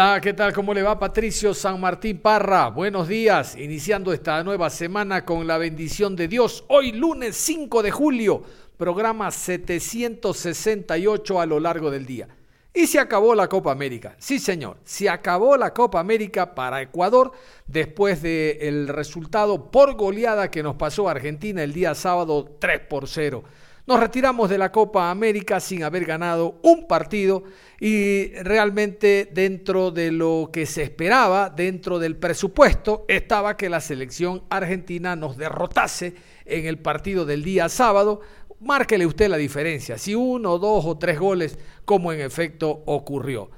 Hola, ¿qué tal? ¿Cómo le va Patricio San Martín Parra? Buenos días, iniciando esta nueva semana con la bendición de Dios. Hoy lunes 5 de julio, programa 768 a lo largo del día. Y se acabó la Copa América. Sí, señor, se acabó la Copa América para Ecuador después del resultado por goleada que nos pasó Argentina el día sábado 3 por 0. Nos retiramos de la Copa América sin haber ganado un partido y realmente dentro de lo que se esperaba, dentro del presupuesto, estaba que la selección argentina nos derrotase en el partido del día sábado. Márquele usted la diferencia, si uno, dos o tres goles, como en efecto ocurrió.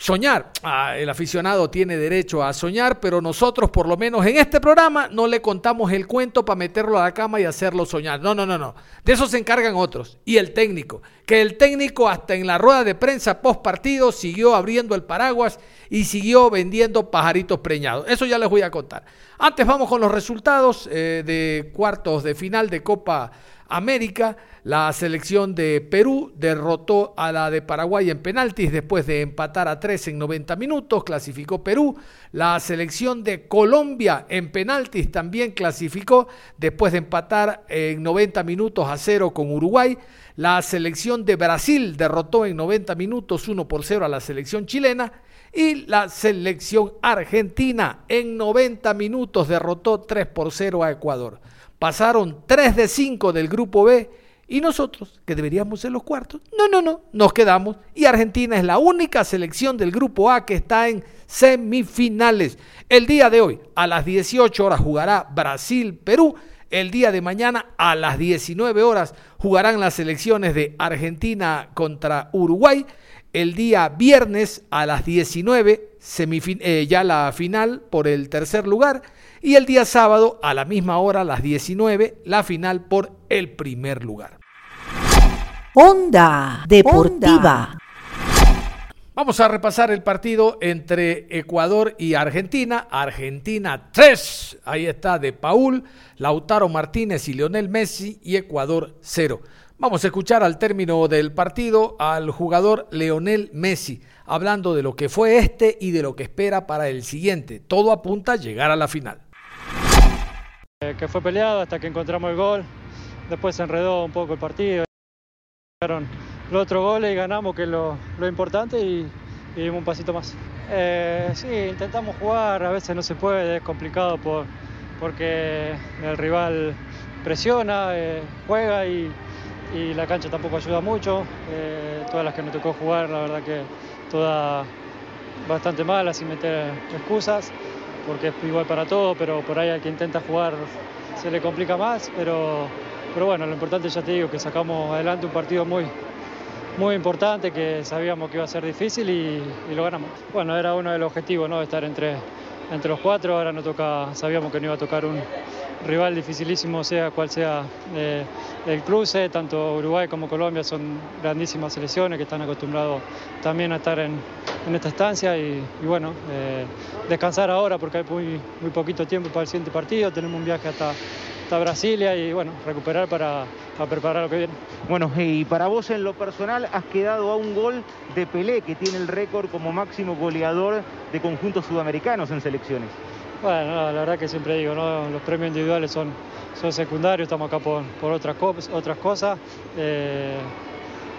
Soñar, ah, el aficionado tiene derecho a soñar, pero nosotros por lo menos en este programa no le contamos el cuento para meterlo a la cama y hacerlo soñar. No, no, no, no. De eso se encargan otros. Y el técnico, que el técnico hasta en la rueda de prensa post partido siguió abriendo el paraguas y siguió vendiendo pajaritos preñados. Eso ya les voy a contar. Antes vamos con los resultados eh, de cuartos de final de Copa América. La selección de Perú derrotó a la de Paraguay en penaltis después de empatar a tres en 90 minutos. Clasificó Perú. La selección de Colombia en penaltis también clasificó después de empatar en 90 minutos a cero con Uruguay. La selección de Brasil derrotó en 90 minutos 1 por 0 a la selección chilena. Y la selección argentina en 90 minutos derrotó 3 por 0 a Ecuador. Pasaron 3 de 5 del grupo B y nosotros, que deberíamos ser los cuartos, no, no, no, nos quedamos. Y Argentina es la única selección del grupo A que está en semifinales. El día de hoy, a las 18 horas, jugará Brasil-Perú. El día de mañana, a las 19 horas, jugarán las selecciones de Argentina contra Uruguay. El día viernes, a las 19, eh, ya la final por el tercer lugar. Y el día sábado, a la misma hora, a las 19, la final por el primer lugar. Onda Deportiva. Vamos a repasar el partido entre Ecuador y Argentina. Argentina 3, ahí está de Paul, Lautaro Martínez y Lionel Messi y Ecuador 0. Vamos a escuchar al término del partido al jugador Leonel Messi, hablando de lo que fue este y de lo que espera para el siguiente. Todo apunta a llegar a la final. Eh, que fue peleado hasta que encontramos el gol. Después se enredó un poco el partido. Llegaron los otros goles y ganamos, que es lo, lo importante, y, y dimos un pasito más. Eh, sí, intentamos jugar, a veces no se puede, es complicado por, porque el rival presiona, eh, juega y, y la cancha tampoco ayuda mucho. Eh, todas las que nos tocó jugar, la verdad que todas bastante malas, sin meter excusas, porque es igual para todo, pero por ahí al que intenta jugar se le complica más, pero, pero bueno, lo importante ya te digo que sacamos adelante un partido muy, muy importante que sabíamos que iba a ser difícil y, lo ganamos. Bueno, era uno de los objetivos, ¿no? Estar entre, entre los cuatro, ahora no toca, sabíamos que no iba a tocar un rival dificilísimo, sea cual sea eh, el cruce, tanto Uruguay como Colombia son grandísimas selecciones que están acostumbrados también a estar en, esta estancia y, y bueno, eh, descansar ahora porque hay muy, muy poquito tiempo para el siguiente partido, tenemos un viaje hasta, hasta Brasilia y bueno, recuperar para, para preparar lo que viene. Bueno, y para vos en lo personal has quedado a un gol de Pelé, que tiene el récord como máximo goleador de conjuntos sudamericanos en selecciones. Bueno, no, la verdad que siempre digo, ¿no? los premios individuales son, son secundarios, estamos acá por, por otras, otras cosas. Eh,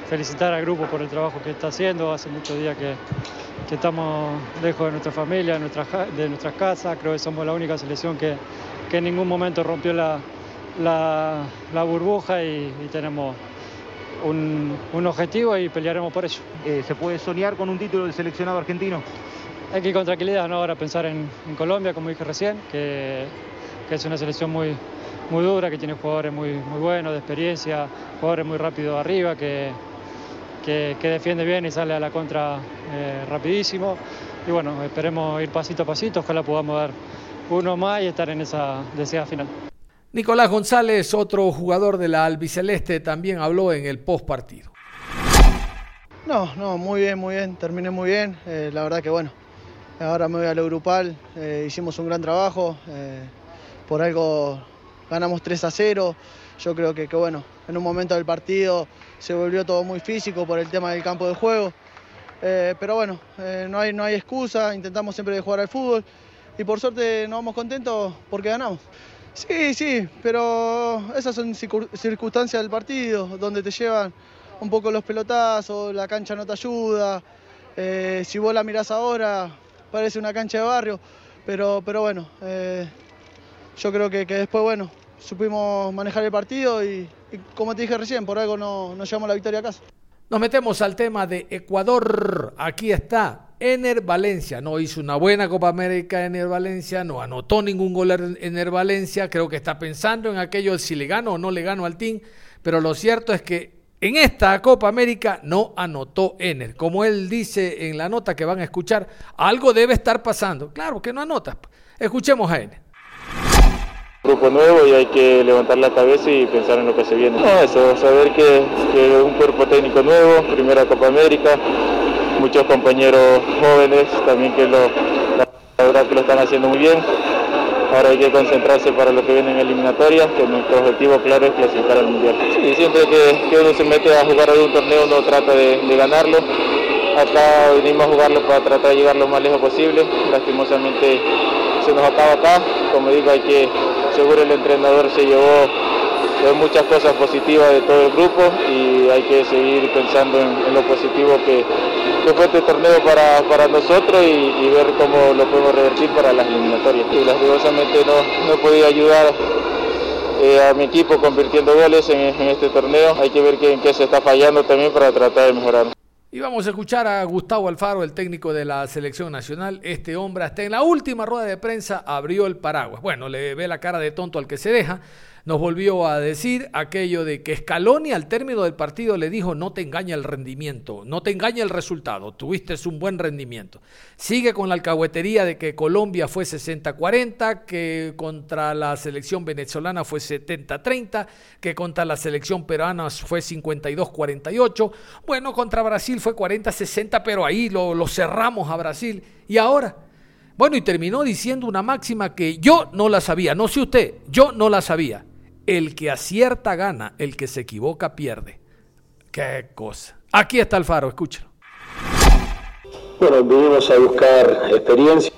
felicitar al grupo por el trabajo que está haciendo, hace muchos días que, que estamos lejos de nuestra familia, de, nuestra, de nuestras casas, creo que somos la única selección que, que en ningún momento rompió la, la, la burbuja y, y tenemos un, un objetivo y pelearemos por ello. Eh, ¿Se puede soñar con un título del seleccionado argentino? Hay que ir con tranquilidad, ¿no? Ahora pensar en, en Colombia, como dije recién, que, que es una selección muy, muy dura, que tiene jugadores muy, muy buenos, de experiencia, jugadores muy rápidos arriba, que, que, defiende bien y sale a la contra eh, rapidísimo. Y bueno, esperemos ir pasito a pasito, ojalá podamos dar uno más y estar en esa deseada final. Nicolás González, otro jugador de la albiceleste, también habló en el post partido. No, no, muy bien, muy bien, terminé muy bien. Eh, la verdad que bueno, ahora me voy a lo grupal, eh, hicimos un gran trabajo, por algo ganamos 3 a 0. Yo creo que, que, bueno, en un momento del partido se volvió todo muy físico por el tema del campo de juego. Eh, pero bueno, eh, no, hay, no hay excusa, intentamos siempre jugar al fútbol y por suerte nos vamos contentos porque ganamos. Sí, sí, pero esas son circunstancias del partido, donde te llevan un poco los pelotazos, la cancha no te ayuda. Eh, si vos la mirás ahora, parece una cancha de barrio, pero, pero bueno, yo creo que, después, bueno, supimos manejar el partido y, como te dije recién, por algo no, nos llevamos la victoria a casa. Nos metemos al tema de Ecuador. Aquí está. Ener Valencia no hizo una buena Copa América Ener Valencia, no anotó ningún gol en Ener Valencia, creo que está pensando en aquello si le gano o no le gano al team, pero lo cierto es que en esta Copa América no anotó Ener. Como él dice en la nota que van a escuchar, algo debe estar pasando. Claro que no anota. Escuchemos a Ener grupo nuevo y hay que levantar la cabeza y pensar en lo que se viene. No, eso, saber que un cuerpo técnico nuevo, primera Copa América, muchos compañeros jóvenes también que lo, la verdad que lo están haciendo muy bien. Ahora hay que concentrarse para lo que viene en eliminatoria, que nuestro objetivo claro es clasificar al Mundial. Sí, siempre que, uno se mete a jugar algún torneo uno trata de, de ganarlo. Acá venimos a jugarlo para tratar de llegar lo más lejos posible. Lastimosamente se nos acaba acá. Como digo, hay que seguro el entrenador se llevó muchas cosas positivas de todo el grupo y hay que seguir pensando en, lo positivo que, fue este torneo para, nosotros y, ver cómo lo podemos revertir para las eliminatorias. Y lastimosamente no, no he podido ayudar eh, a mi equipo convirtiendo goles en, este torneo. Hay que ver en qué se está fallando también para tratar de mejorar. Y vamos a escuchar a Gustavo Alfaro, el técnico de la selección nacional. Este hombre hasta en la última rueda de prensa abrió el paraguas. Bueno, le ve la cara de tonto al que se deja nos volvió a decir aquello de que Scaloni al término del partido le dijo no te engaña el rendimiento, no te engaña el resultado, tuviste un buen rendimiento. Sigue con la alcahuetería de que Colombia fue 60-40, que contra la selección venezolana fue 70-30, que contra la selección peruana fue 52-48, bueno, contra Brasil fue 40-60, pero ahí lo, lo cerramos a Brasil. Y ahora... Bueno, y terminó diciendo una máxima que yo no la sabía, no sé usted, yo no la sabía. El que acierta gana, el que se equivoca pierde. Qué cosa. Aquí está el faro, escúchalo. Bueno, vinimos a buscar experiencia,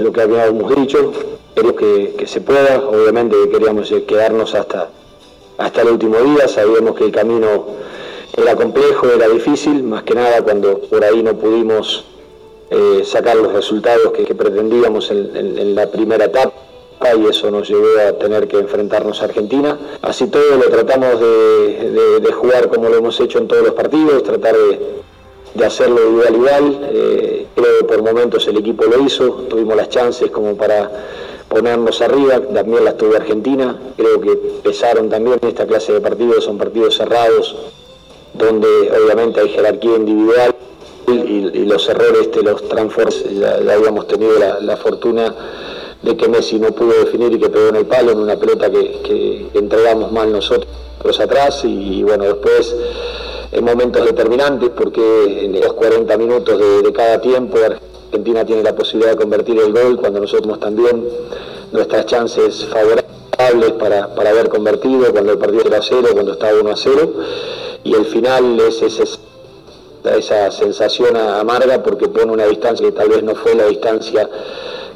lo que habíamos dicho, queremos que, que se pueda, obviamente queríamos quedarnos hasta, hasta el último día, sabíamos que el camino era complejo, era difícil, más que nada cuando por ahí no pudimos eh, sacar los resultados que, pretendíamos en la primera etapa y eso nos llevó a tener que enfrentarnos a Argentina. Así todo lo tratamos de, jugar como lo hemos hecho en todos los partidos, tratar de, hacerlo igual igual. Eh, creo que por momentos el equipo lo hizo, tuvimos las chances como para ponernos arriba, también las tuvo Argentina, creo que pesaron también esta clase de partidos, son partidos cerrados, donde obviamente hay jerarquía individual y, los errores te los transformas, ya, habíamos tenido la fortuna de que Messi no pudo definir y que pegó en el palo en una pelota que, entregamos mal nosotros atrás y, bueno, después en momentos determinantes porque en los 40 minutos de, cada tiempo Argentina tiene la posibilidad de convertir el gol cuando nosotros también nuestras chances favorables para, para haber convertido cuando el partido era a cero, cuando estaba 1 a 0 y el final es, esa sensación amarga porque pone una distancia que tal vez no fue la distancia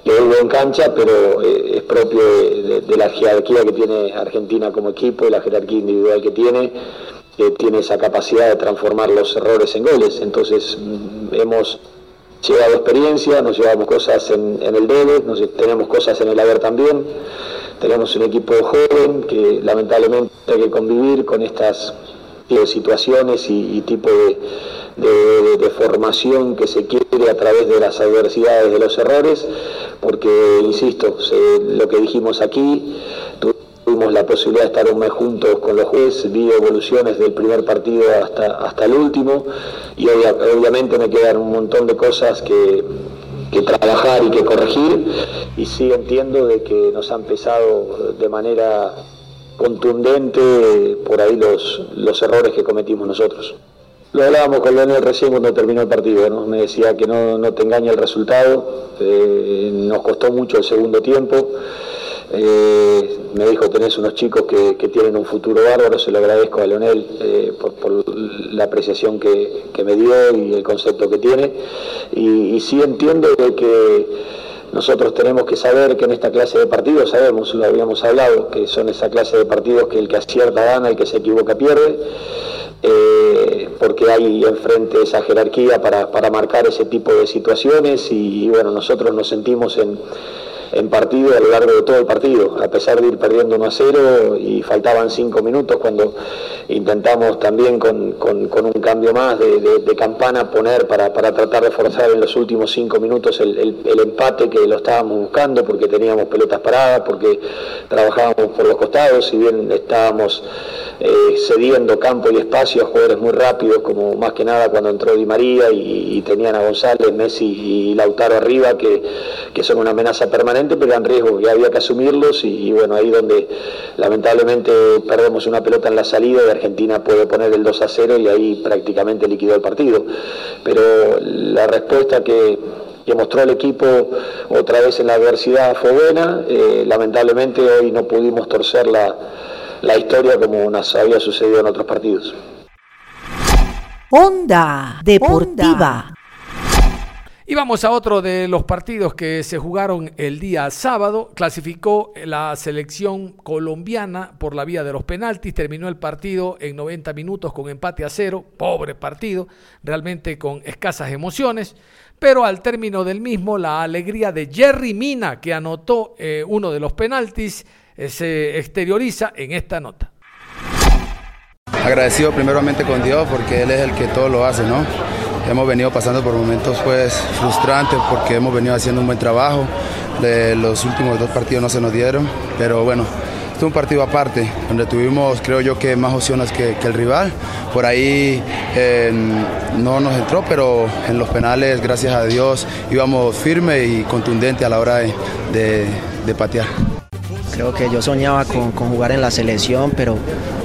que hubo en cancha, pero eh, es propio de, la jerarquía que tiene Argentina como equipo y la jerarquía individual que tiene, que tiene esa capacidad de transformar los errores en goles. Entonces mm, hemos llevado experiencia, nos llevamos cosas en, el debe, tenemos cosas en el haber también. Tenemos un equipo joven que lamentablemente hay que convivir con estas situaciones y, tipo de de, formación que se quiere a través de las adversidades de los errores, porque, insisto, lo que dijimos aquí, tuvimos la posibilidad de estar un mes juntos con los jueces, vi evoluciones del primer partido hasta, hasta el último y obviamente me quedan un montón de cosas que, que trabajar y que corregir y sí entiendo de que nos han pesado de manera contundente por ahí los, los errores que cometimos nosotros. Lo hablábamos con Leonel recién cuando terminó el partido, ¿no? me decía que no, no te engaña el resultado, eh, nos costó mucho el segundo tiempo, eh, me dijo tenés unos chicos que, tienen un futuro bárbaro, se lo agradezco a Leonel eh, por, la apreciación que, me dio y el concepto que tiene, y, sí entiendo de que nosotros tenemos que saber que en esta clase de partidos, sabemos, lo habíamos hablado, que son esa clase de partidos que el que acierta gana, el que se equivoca pierde. Eh, porque hay enfrente esa jerarquía para, marcar ese tipo de situaciones y, bueno, nosotros nos sentimos en, en partido a lo largo de todo el partido, a pesar de ir perdiendo 1 a 0 y faltaban 5 minutos cuando intentamos también con, un cambio más de, campana poner para, tratar de forzar en los últimos 5 minutos el, empate que lo estábamos buscando porque teníamos pelotas paradas, porque trabajábamos por los costados, si bien estábamos eh, cediendo campo y espacio a jugadores muy rápidos, como más que nada cuando entró Di María y, tenían a González, Messi y Lautaro arriba, que, que son una amenaza permanente pero eran riesgos y había que asumirlos y, bueno, ahí donde lamentablemente perdemos una pelota en la salida y Argentina puede poner el 2 a 0 y ahí prácticamente liquidó el partido. Pero la respuesta que, mostró el equipo otra vez en la adversidad fue buena, eh, lamentablemente hoy no pudimos torcer la, la historia como nos había sucedido en otros partidos. Onda Deportiva. Y vamos a otro de los partidos que se jugaron el día sábado. Clasificó la selección colombiana por la vía de los penaltis. Terminó el partido en 90 minutos con empate a cero. Pobre partido, realmente con escasas emociones. Pero al término del mismo, la alegría de Jerry Mina, que anotó eh, uno de los penaltis, eh, se exterioriza en esta nota. Agradecido primeramente con Dios porque Él es el que todo lo hace, ¿no? Hemos venido pasando por momentos pues frustrantes porque hemos venido haciendo un buen trabajo. De los últimos dos partidos no se nos dieron, pero bueno, es un partido aparte, donde tuvimos creo yo que más opciones que, el rival. Por ahí no nos entró, pero en los penales, gracias a Dios, íbamos firme y contundente a la hora de patear. Creo que yo soñaba con, jugar en la selección, pero,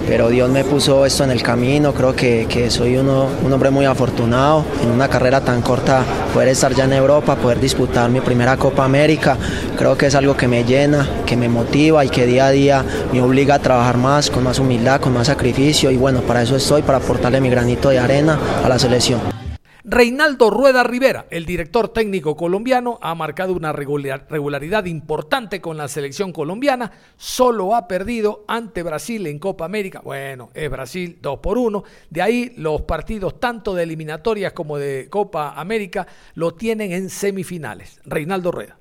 pero Dios me puso esto en el camino. Creo que, soy uno, un hombre muy afortunado en una carrera tan corta, poder estar ya en Europa, poder disputar mi primera Copa América. Creo que es algo que me llena, que me motiva y que día a día me obliga a trabajar más, con más humildad, con más sacrificio. Y bueno, para eso estoy, para aportarle mi granito de arena a la selección. Reinaldo Rueda Rivera, el director técnico colombiano, ha marcado una regularidad importante con la selección colombiana. Solo ha perdido ante Brasil en Copa América. Bueno, es Brasil 2 por 1. De ahí los partidos tanto de eliminatorias como de Copa América lo tienen en semifinales. Reinaldo Rueda.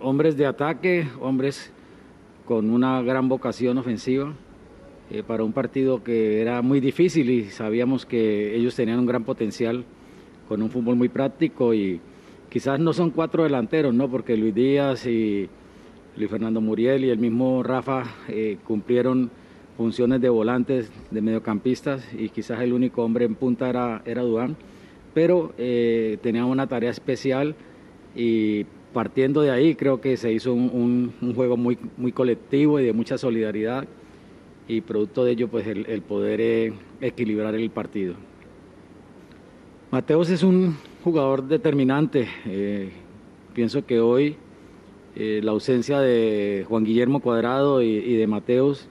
Hombres de ataque, hombres con una gran vocación ofensiva eh, para un partido que era muy difícil y sabíamos que ellos tenían un gran potencial con un fútbol muy práctico y quizás no son cuatro delanteros, ¿no? Porque Luis Díaz y Luis Fernando Muriel y el mismo Rafa eh, cumplieron funciones de volantes, de mediocampistas y quizás el único hombre en punta era, era Dudán, pero eh, tenían una tarea especial y partiendo de ahí creo que se hizo un, un juego muy, muy colectivo y de mucha solidaridad y producto de ello pues el, poder eh, equilibrar el partido. Mateos es un jugador determinante. Eh, pienso que hoy eh, la ausencia de Juan Guillermo Cuadrado y, de Mateos,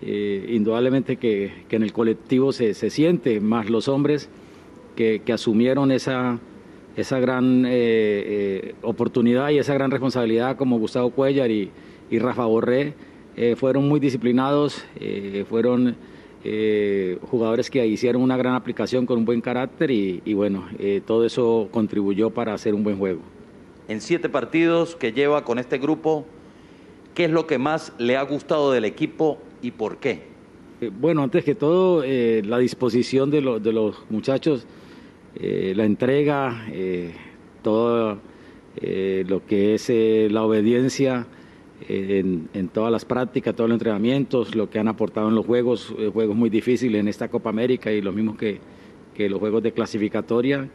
indudablemente que, en el colectivo se, siente, más los hombres que, asumieron esa, esa gran oportunidad y esa gran responsabilidad como Gustavo Cuellar y, y Rafa Borré eh, fueron muy disciplinados, eh, fueron eh, jugadores que hicieron una gran aplicación con un buen carácter y, bueno, todo eso contribuyó para hacer un buen juego. En siete partidos que lleva con este grupo, ¿qué es lo que más le ha gustado del equipo y por qué? bueno, antes que todo, la disposición de, de, los muchachos, la entrega, todo lo que es la obediencia en, todas las prácticas, todos los entrenamientos, lo que han aportado en los juegos, eh, juegos muy difíciles en esta Copa América y lo mismo que, los juegos de clasificatoria.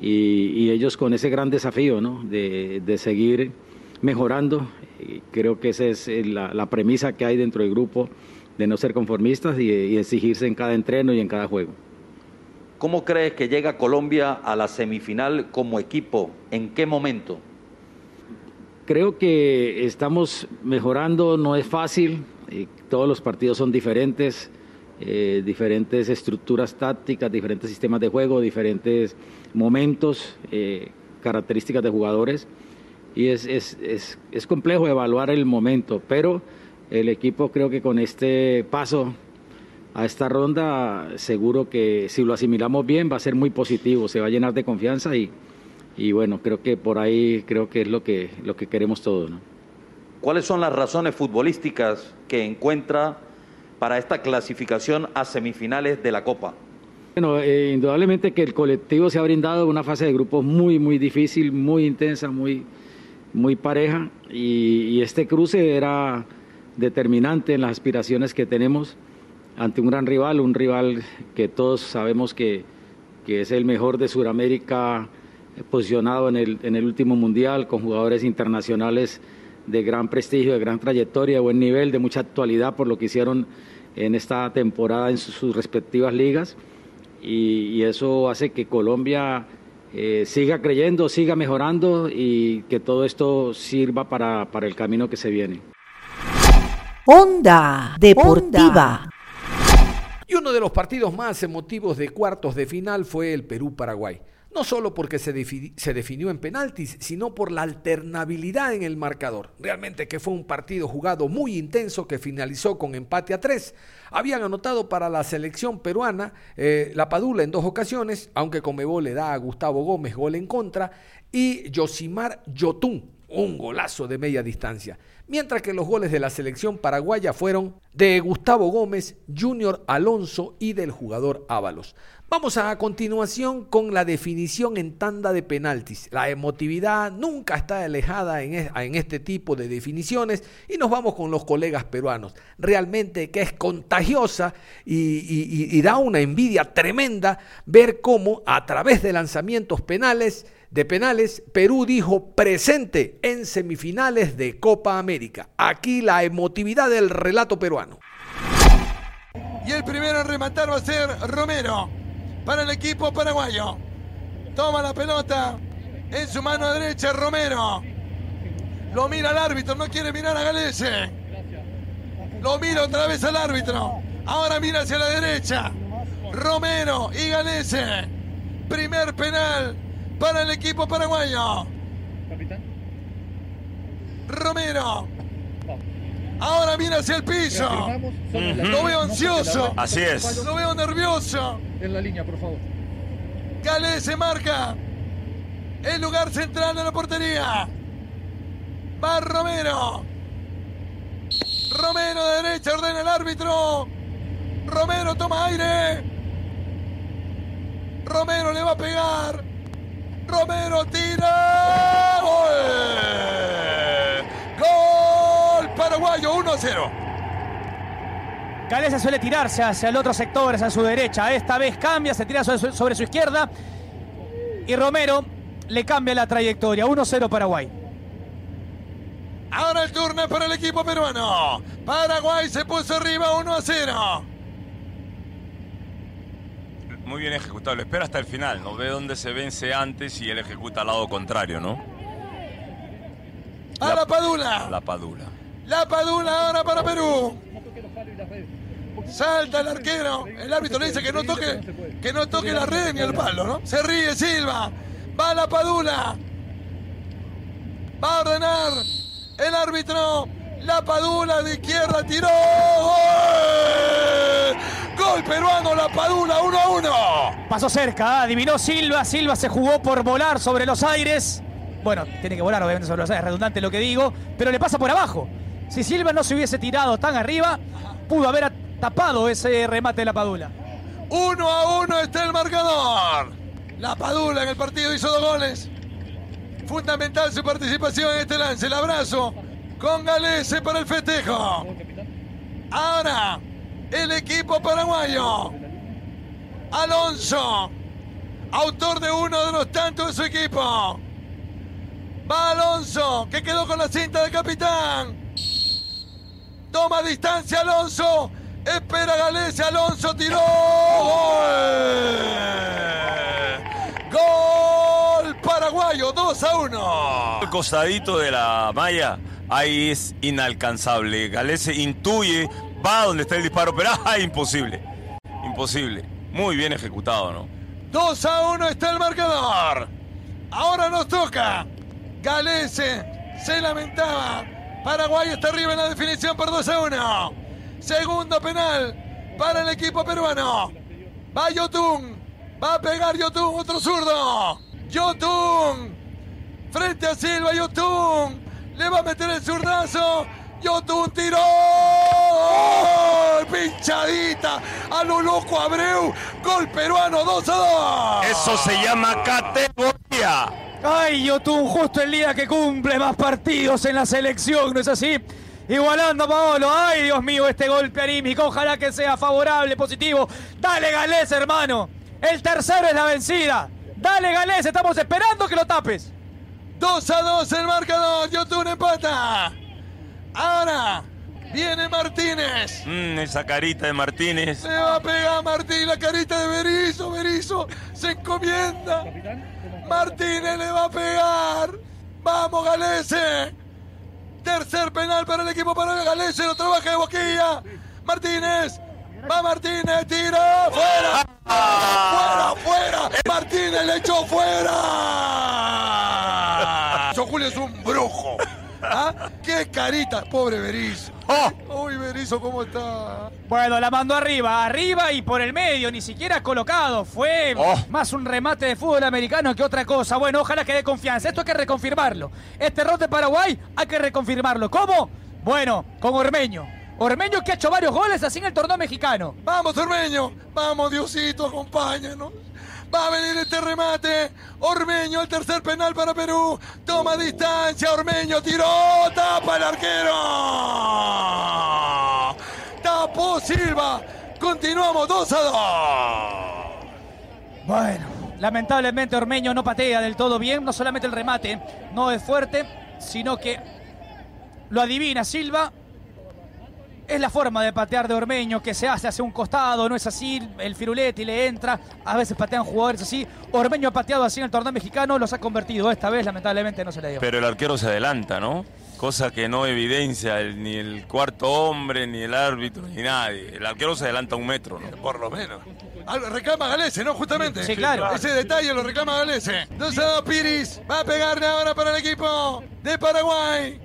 Y, ellos con ese gran desafío ¿no? de, seguir mejorando. Creo que esa es eh, la, premisa que hay dentro del grupo, de no ser conformistas y exigirse en cada entreno y en cada juego. ¿Cómo crees que llega Colombia a la semifinal como equipo? ¿En qué momento? Creo que estamos mejorando, no es fácil, eh, todos los partidos son diferentes, eh, diferentes estructuras tácticas, diferentes sistemas de juego, diferentes momentos, eh, características de jugadores y es, es, es, es complejo evaluar el momento, pero el equipo creo que con este paso a esta ronda seguro que si lo asimilamos bien va a ser muy positivo, se va a llenar de confianza y, y bueno, creo que por ahí creo que es lo que, lo que queremos todos. ¿no? ¿Cuáles son las razones futbolísticas que encuentra para esta clasificación a semifinales de la Copa? Bueno, eh, indudablemente que el colectivo se ha brindado una fase de grupos muy, muy difícil, muy intensa, muy, muy pareja y, y este cruce era determinante en las aspiraciones que tenemos ante un gran rival, un rival que todos sabemos que, que es el mejor de Sudamérica posicionado en el, en el último mundial, con jugadores internacionales de gran prestigio, de gran trayectoria, de buen nivel, de mucha actualidad por lo que hicieron en esta temporada en sus, sus respectivas ligas. Y, y, eso hace que Colombia eh, siga creyendo, siga mejorando y que todo esto sirva para, para el camino que se viene. Onda Deportiva. Y uno de los partidos más emotivos de cuartos de final fue el Perú-Paraguay. No solo porque se, se, definió en penaltis, sino por la alternabilidad en el marcador. Realmente que fue un partido jugado muy intenso que finalizó con empate a tres. Habían anotado para la selección peruana eh, la Padula en dos ocasiones, aunque Comebol le da a Gustavo Gómez gol en contra, y Yosimar Yotun, un golazo de media distancia. Mientras que los goles de la selección paraguaya fueron de Gustavo Gómez, Junior Alonso y del jugador Ábalos. Vamos a, continuación con la definición en tanda de penaltis. La emotividad nunca está alejada en, es, en este tipo de definiciones y nos vamos con los colegas peruanos. Realmente que es contagiosa y da una envidia tremenda ver cómo a través de lanzamientos penales de penales, Perú dijo presente en semifinales de Copa América. Aquí la emotividad del relato peruano. Y el primero en rematar va a ser Romero para el equipo paraguayo. Toma la pelota en su mano derecha Romero. Lo mira al árbitro, no quiere mirar a Galese. Lo mira otra vez al árbitro. Ahora mira hacia la derecha. Romero y Galese. Primer penal para el equipo paraguayo. Capitán. Romero. Ahora mira hacia el piso. Lo veo ansioso. Así es. Lo veo nervioso. En la línea, por favor. Galés se marca. El lugar central de la portería. Va Romero. Romero de derecha ordena el árbitro. Romero toma aire. Romero le va a pegar. Romero tira. ¡Gol! ¡Gol paraguayo! 1 a 0. Galeza suele tirarse hacia el otro sector, hacia su derecha. Esta vez cambia, se tira sobre su, sobre su izquierda. Y Romero le cambia la trayectoria. 1-0 Paraguay. Ahora el turno para el equipo peruano. Paraguay se puso arriba 1 a 0 muy bien ejecutado. Lo espera hasta el final, no ve dónde se vence antes y él ejecuta al lado contrario, ¿no? A la, la Padula. La Padula. La Padula ahora para Perú. Salta el arquero. El árbitro le dice que no toque, que no toque la red ni el palo, ¿no? Se ríe Silva. Va la Padula. Va a ordenar el árbitro. La Padula de izquierda tiró. ¡Gol! Gol peruano, la Padula 1 a 1. Pasó cerca, adivinó Silva. Silva se jugó por volar sobre los aires. Bueno, tiene que volar obviamente sobre los aires, redundante lo que digo, pero le pasa por abajo. Si Silva no se hubiese tirado tan arriba, pudo haber tapado ese remate de la Padula. 1 a 1 está el marcador. La Padula en el partido hizo dos goles. Fundamental su participación en este lance. El abrazo con Galese para el festejo. Ahora, el equipo paraguayo. Alonso, autor de uno de los tantos de su equipo. Va Alonso, que quedó con la cinta de capitán. Toma distancia Alonso. Espera Galese. Alonso tiró. Gol. Gol paraguayo. 2 a 1. El costadito de la malla, ahí es inalcanzable. Galese intuye, va donde está el disparo, pero ¡ah, imposible. Imposible. Muy bien ejecutado, ¿no? 2 a 1 está el marcador. Ahora nos toca. Galese se lamentaba. Paraguay está arriba en la definición por 2 a 1. Segundo penal para el equipo peruano. Va Yotun. Va a pegar Yotun, otro zurdo. Yotun. Frente a Silva, Yotun. Le va a meter el zurdazo. Yotun tiró. Pinchadita a lo loco Abreu. Gol peruano 2 a 2. Eso se llama categoría. Ay, Yotun, justo el día que cumple más partidos en la selección, ¿no es así? Igualando a Paolo. Ay, Dios mío, este golpe anímico. Ojalá que sea favorable, positivo. Dale, Galés, hermano. El tercero es la vencida. Dale, Galés, estamos esperando que lo tapes. 2 a 2 el marcador. Yotun empata. Ahora viene Martínez. Mm, esa carita de Martínez. Se va a pegar Martín la carita de Berizo. Berizo se encomienda. Martínez le va a pegar. Vamos, Galese. Tercer penal para el equipo para Galese. Lo trabaja de boquilla. Martínez. Va Martínez. Tira. Fuera. Fuera, fuera. Martínez le echó fuera. Yo Julio es un brujo. ¿Ah? ¡Qué carita! Pobre Berizo. Uy, Berizo, ¿cómo está? Bueno, la mandó arriba, arriba y por el medio, ni siquiera colocado. Fue más un remate de fútbol americano que otra cosa. Bueno, ojalá que dé confianza. Esto hay que reconfirmarlo. Este error de Paraguay hay que reconfirmarlo. ¿Cómo? Bueno, con Ormeño. Ormeño que ha hecho varios goles así en el torneo mexicano. Vamos, Ormeño. Vamos, Diosito, acompáñanos. Va a venir este remate. Ormeño, el tercer penal para Perú. Toma distancia. Ormeño tiró. Tapa el arquero. Tapó Silva. Continuamos 2 a 2. Bueno, lamentablemente Ormeño no patea del todo bien. No solamente el remate no es fuerte, sino que lo adivina Silva. Es la forma de patear de Ormeño que se hace hacia un costado, no es así. El Firuletti le entra, a veces patean jugadores así. Ormeño ha pateado así en el torneo mexicano, los ha convertido. Esta vez, lamentablemente, no se le dio. Pero el arquero se adelanta, ¿no? Cosa que no evidencia el- ni el cuarto hombre, ni el árbitro, ni nadie. El arquero se adelanta un metro, ¿no? Por lo menos. Ah, reclama Galese, ¿no? Justamente. Sí, claro. Ese detalle lo reclama Galese. 2 a 2 Piris. Va a pegarle ahora para el equipo de Paraguay.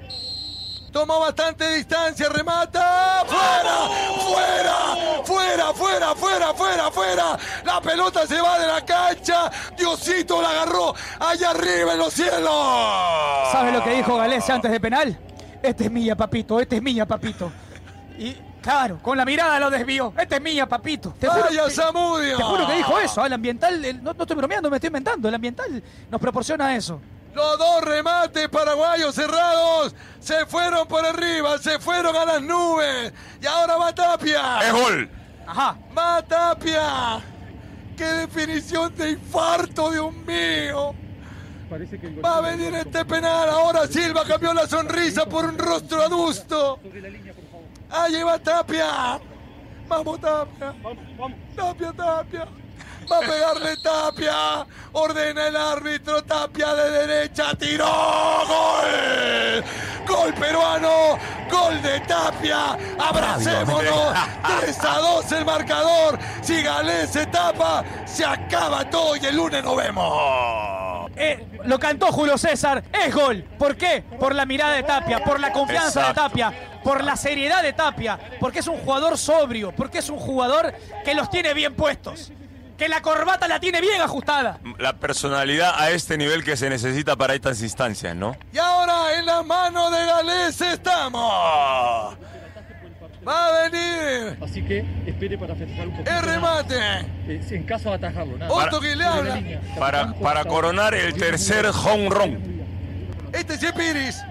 Tomó bastante distancia, remata. ¡Fuera! ¡Fuera! ¡Fuera! ¡Fuera! ¡Fuera! ¡Fuera! ¡Fuera! La pelota se va de la cancha. Diosito la agarró allá arriba en los cielos. ¿Sabes lo que dijo Galese antes de penal? Este es mía, papito, este es mía, papito. Y claro, con la mirada lo desvió. Este es mía, papito. Te juro ¡Vaya que- Zamudio! Te juro que dijo eso. ah, El ambiental, el- no, no estoy bromeando, me estoy inventando. El ambiental nos proporciona eso. Los dos remates paraguayos cerrados se fueron por arriba, se fueron a las nubes. Y ahora va Tapia. ¡Es gol! Ajá. Va Tapia. ¡Qué definición de infarto, Dios mío! Va a venir este penal. Ahora Silva cambió la sonrisa por un rostro adusto. Allí va Tapia. Vamos, Tapia. Tapia, Tapia. Va a pegarle Tapia. Ordena el árbitro. Tapia de derecha. Tiró. Gol. Gol peruano. Gol de Tapia. Abracémonos. 3 a 2 el marcador. Si Galés se tapa, se acaba todo y el lunes nos vemos. Eh, lo cantó Julio César, es gol. ¿Por qué? Por la mirada de Tapia, por la confianza Exacto. de Tapia, por la seriedad de Tapia, porque es un jugador sobrio, porque es un jugador que los tiene bien puestos, que la corbata la tiene bien ajustada. La personalidad a este nivel que se necesita para estas instancias, ¿no? Y ahora en la mano de Galés estamos. Va a venir Así que espere para festejar un poquito. el remate. Eh, en caso de atajarlo, nada. Otto que le habla. línea. Para, para coronar el tercer home run. Este es Piris.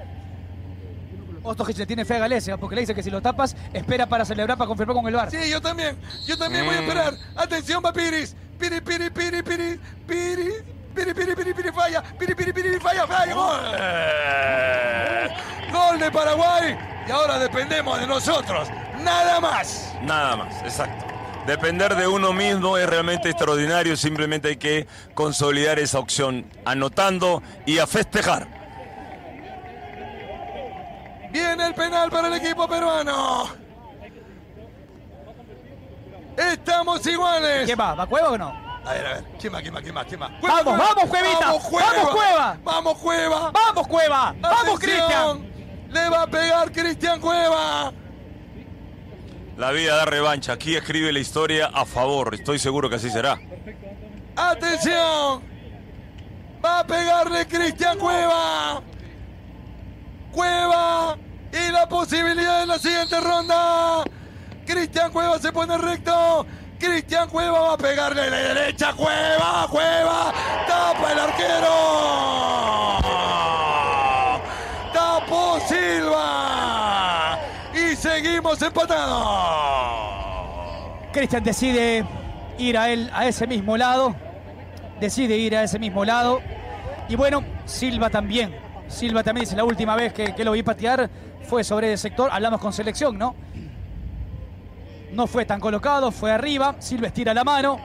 Ostojic le tiene fe a Galese, porque le dice que si lo tapas, espera para celebrar, para confirmar con el bar. Sí, yo también. Yo también voy a esperar. Atención, va Piris. Piri, piri, piri, piri, piri. Piri, piri, piri, piri, falla. Piri, piri, piri, falla, falla. Gol. Gol de Paraguay. Y ahora dependemos de nosotros. Nada más. Nada más, exacto. Depender de uno mismo es realmente extraordinario, simplemente hay que consolidar esa opción, anotando y a festejar. Viene el penal para el equipo peruano. Estamos iguales. ¿Qué va? ¿Va Cueva o no? A ver, a ver. ¿Quién más? ¿Quién más? ¿Quién más? ¿Quién más? Vamos, vamos, Cuevita. Vamos, Cueva. Vamos, Cueva. Vamos, Cueva. Vamos, Cueva. Vamos. Cristian. Le va a pegar Cristian Cueva. La vida da revancha, aquí escribe la historia a favor, estoy seguro que así será. Atención. Va a pegarle Cristian Cueva. Cueva. Y la posibilidad en la siguiente ronda. Cristian Cueva se pone recto. Cristian Cueva va a pegarle de la derecha. Cueva, Cueva. Tapa el arquero. Tapó Silva. Y seguimos empatados. Cristian decide ir a él a ese mismo lado. Decide ir a ese mismo lado. Y bueno, Silva también. Silva también dice la última vez que, lo vi patear fue sobre el sector. Hablamos con selección, ¿no? No fue tan colocado, fue arriba. Silva estira la mano.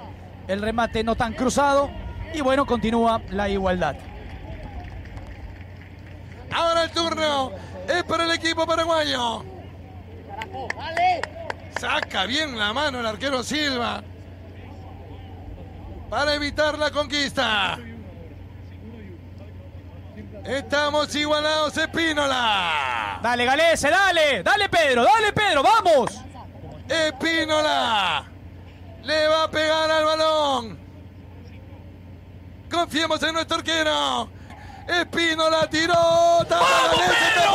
El remate no tan cruzado. Y bueno, continúa la igualdad. Ahora el turno es para el equipo paraguayo. Saca bien la mano el arquero Silva. Para evitar la conquista. Estamos igualados, Espínola. Dale, Galese, dale. Dale, Pedro, dale, Pedro, vamos. Espínola. Le va a pegar al balón. Confiemos en nuestro arquero. Espínola tiró. Galese,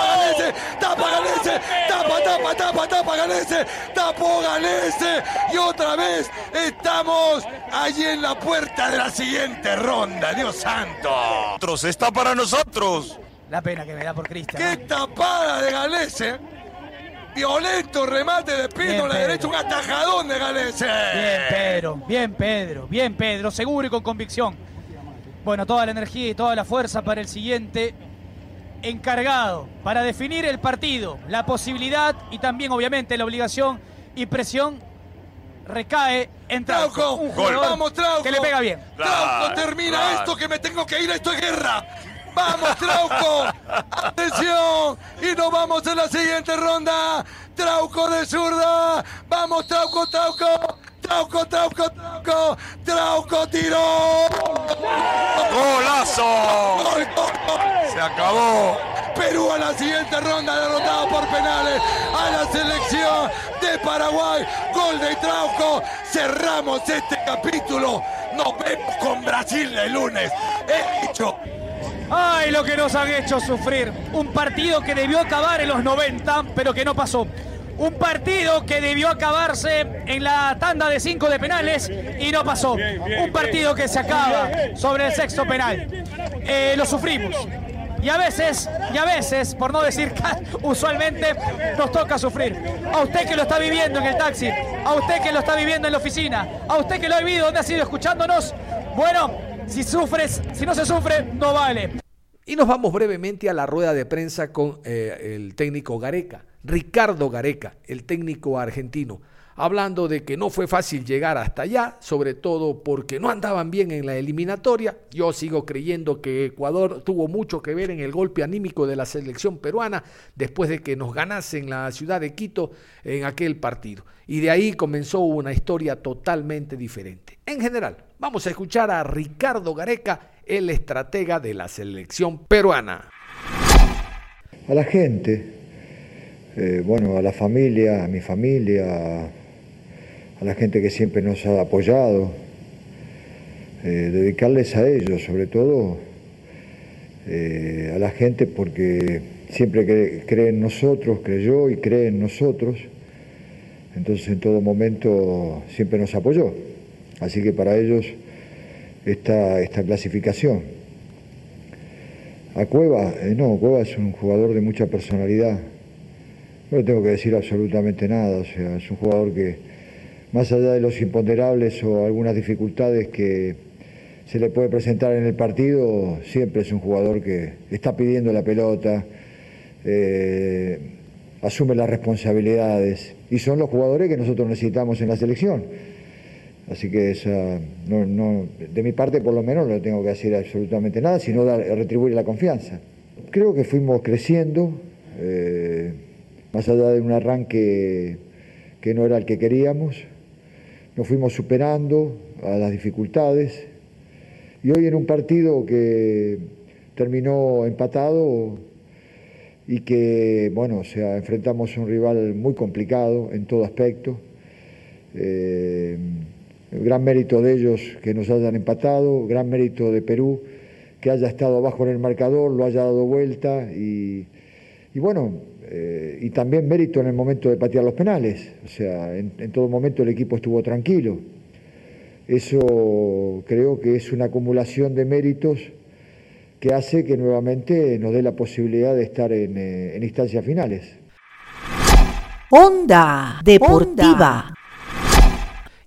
tapa, tapa, tapa, tapó Galese. Y otra vez estamos allí en la puerta de la siguiente ronda. Dios santo. Nosotros, está para nosotros. La pena que me da por Cristian. ¡Qué tapada de Galese! Violento remate de Bien, de Pedro. derecha, un atajadón de Galese. Bien, Pedro, bien, Pedro, bien, Pedro, seguro y con convicción. Bueno, toda la energía y toda la fuerza para el siguiente encargado, para definir el partido, la posibilidad y también, obviamente, la obligación y presión recae en Trauco. Trauco, un jugador vamos Trauco. que le pega bien. Trauco, termina esto que me tengo que ir, esto es guerra. Vamos, Trauco. Atención. Y nos vamos a la siguiente ronda. Trauco de zurda. Vamos, Trauco, Trauco. Trauco, Trauco, Trauco. Trauco tiró. ¡Golazo! Gol, gol, gol. Se acabó. Perú a la siguiente ronda derrotado por penales a la selección de Paraguay. Gol de Trauco. Cerramos este capítulo. Nos vemos con Brasil el lunes. He dicho. Ay, lo que nos han hecho sufrir. Un partido que debió acabar en los 90, pero que no pasó. Un partido que debió acabarse en la tanda de cinco de penales y no pasó. Un partido que se acaba sobre el sexto penal. Eh, lo sufrimos. Y a veces, y a veces, por no decir usualmente, nos toca sufrir. A usted que lo está viviendo en el taxi, a usted que lo está viviendo en la oficina, a usted que lo ha vivido, donde ha sido escuchándonos. Bueno, si sufres, si no se sufre, no vale. Y nos vamos brevemente a la rueda de prensa con eh, el técnico Gareca, Ricardo Gareca, el técnico argentino, hablando de que no fue fácil llegar hasta allá, sobre todo porque no andaban bien en la eliminatoria. Yo sigo creyendo que Ecuador tuvo mucho que ver en el golpe anímico de la selección peruana después de que nos ganase en la ciudad de Quito en aquel partido. Y de ahí comenzó una historia totalmente diferente. En general, vamos a escuchar a Ricardo Gareca, el estratega de la selección peruana. a la gente, eh, bueno, a la familia, a mi familia, a la gente que siempre nos ha apoyado, eh, dedicarles a ellos, sobre todo eh, a la gente porque siempre cre- cree en nosotros, creyó y cree en nosotros, entonces en todo momento siempre nos apoyó. Así que para ellos esta, esta clasificación. A Cueva, no, Cueva es un jugador de mucha personalidad, No tengo que decir absolutamente nada, o sea, es un jugador que, más allá de los imponderables o algunas dificultades que se le puede presentar en el partido, siempre es un jugador que está pidiendo la pelota, eh, asume las responsabilidades y son los jugadores que nosotros necesitamos en la selección. Así que de mi parte por lo menos no tengo que decir absolutamente nada, sino retribuir la confianza. Creo que fuimos creciendo. Eh, más allá de un arranque que no era el que queríamos, nos fuimos superando a las dificultades y hoy en un partido que terminó empatado y que, bueno, o sea, enfrentamos a un rival muy complicado en todo aspecto. Eh, gran mérito de ellos que nos hayan empatado, gran mérito de Perú que haya estado abajo en el marcador, lo haya dado vuelta y, y bueno, eh, y también mérito en el momento de patear los penales. O sea, en, en, todo momento el equipo estuvo tranquilo. Eso creo que es una acumulación de méritos que hace que nuevamente nos dé la posibilidad de estar en, eh, en instancias finales. Onda Deportiva.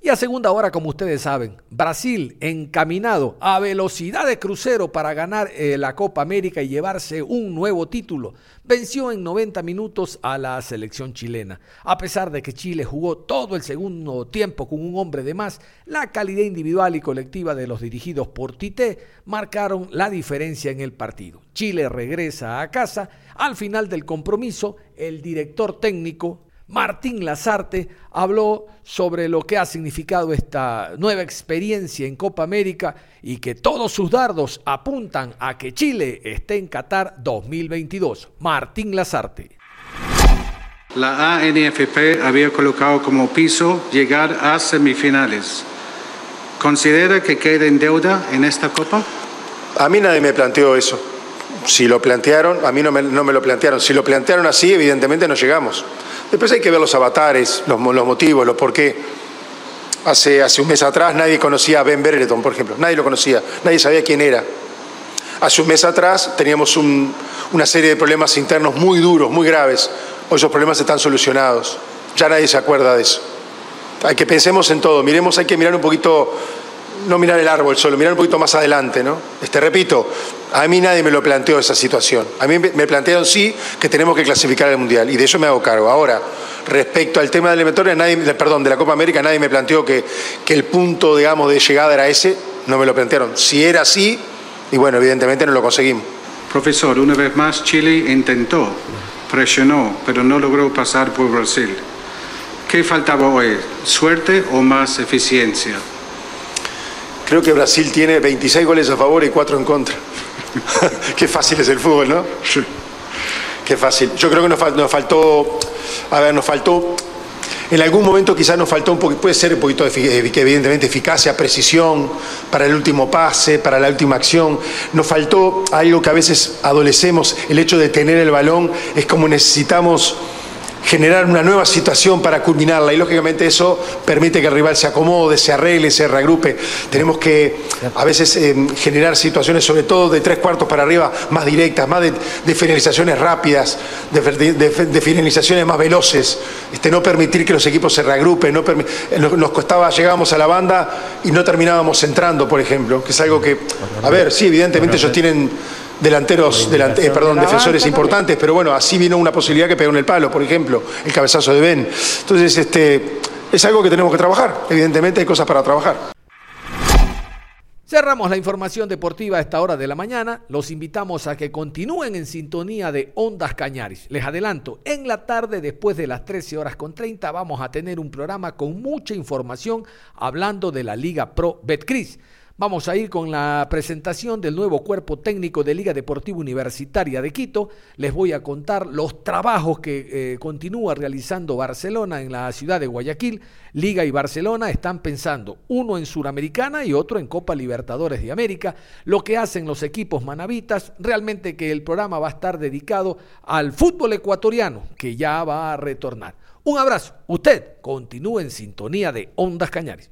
Y a segunda hora, como ustedes saben, Brasil encaminado a velocidad de crucero para ganar eh, la Copa América y llevarse un nuevo título. Venció en 90 minutos a la selección chilena. A pesar de que Chile jugó todo el segundo tiempo con un hombre de más, la calidad individual y colectiva de los dirigidos por Tite marcaron la diferencia en el partido. Chile regresa a casa. Al final del compromiso, el director técnico Martín Lazarte habló sobre lo que ha significado esta nueva experiencia en Copa América y que todos sus dardos apuntan a que Chile esté en Qatar 2022. Martín Lazarte. La ANFP había colocado como piso llegar a semifinales. ¿Considera que queda en deuda en esta Copa? A mí nadie me planteó eso. Si lo plantearon, a mí no me, no me lo plantearon. Si lo plantearon así, evidentemente no llegamos. Después hay que ver los avatares, los, los motivos, los por qué. Hace, hace un mes atrás nadie conocía a Ben Brereton, por ejemplo. Nadie lo conocía, nadie sabía quién era. Hace un mes atrás teníamos un, una serie de problemas internos muy duros, muy graves. Hoy esos problemas están solucionados. Ya nadie se acuerda de eso. Hay que pensemos en todo. Miremos, hay que mirar un poquito, no mirar el árbol solo, mirar un poquito más adelante, ¿no? Este, repito, a mí nadie me lo planteó esa situación. A mí me plantearon sí que tenemos que clasificar al Mundial y de eso me hago cargo. Ahora, respecto al tema de la nadie, perdón, de la Copa América, nadie me planteó que, que el punto, digamos, de llegada era ese, no me lo plantearon. Si era así, y bueno, evidentemente no lo conseguimos. Profesor, una vez más Chile intentó, presionó, pero no logró pasar por Brasil. ¿Qué faltaba hoy? ¿Suerte o más eficiencia? Creo que Brasil tiene 26 goles a favor y 4 en contra. Qué fácil es el fútbol, ¿no? Sí. Qué fácil. Yo creo que nos, fal nos, faltó, a ver, nos faltó, en algún momento quizás nos faltó un poquito, puede ser un poquito, evidentemente, eficacia, precisión para el último pase, para la última acción. Nos faltó algo que a veces adolecemos, el hecho de tener el balón, es como necesitamos generar una nueva situación para culminarla y lógicamente eso permite que el rival se acomode, se arregle, se reagrupe. Tenemos que a veces eh, generar situaciones, sobre todo de tres cuartos para arriba, más directas, más de, de finalizaciones rápidas, de, de, de, finalizaciones más veloces, este, no permitir que los equipos se reagrupen, no nos, nos costaba, llegábamos a la banda y no terminábamos entrando, por ejemplo, que es algo que, a ver, sí, evidentemente ellos tienen delanteros, delant eh, perdón, defensores importantes, pero bueno, así vino una posibilidad que pegó en el palo, por ejemplo, el cabezazo de Ben. Entonces, este, es algo que tenemos que trabajar. Evidentemente hay cosas para trabajar. Cerramos la información deportiva a esta hora de la mañana. Los invitamos a que continúen en sintonía de Ondas Cañaris. Les adelanto, en la tarde, después de las 13 horas con 30, vamos a tener un programa con mucha información hablando de la Liga Pro Betcris. Vamos a ir con la presentación del nuevo cuerpo técnico de Liga Deportiva Universitaria de Quito. Les voy a contar los trabajos que eh, continúa realizando Barcelona en la ciudad de Guayaquil. Liga y Barcelona están pensando uno en Suramericana y otro en Copa Libertadores de América. Lo que hacen los equipos manavitas, realmente que el programa va a estar dedicado al fútbol ecuatoriano, que ya va a retornar. Un abrazo. Usted continúe en sintonía de Ondas Cañares.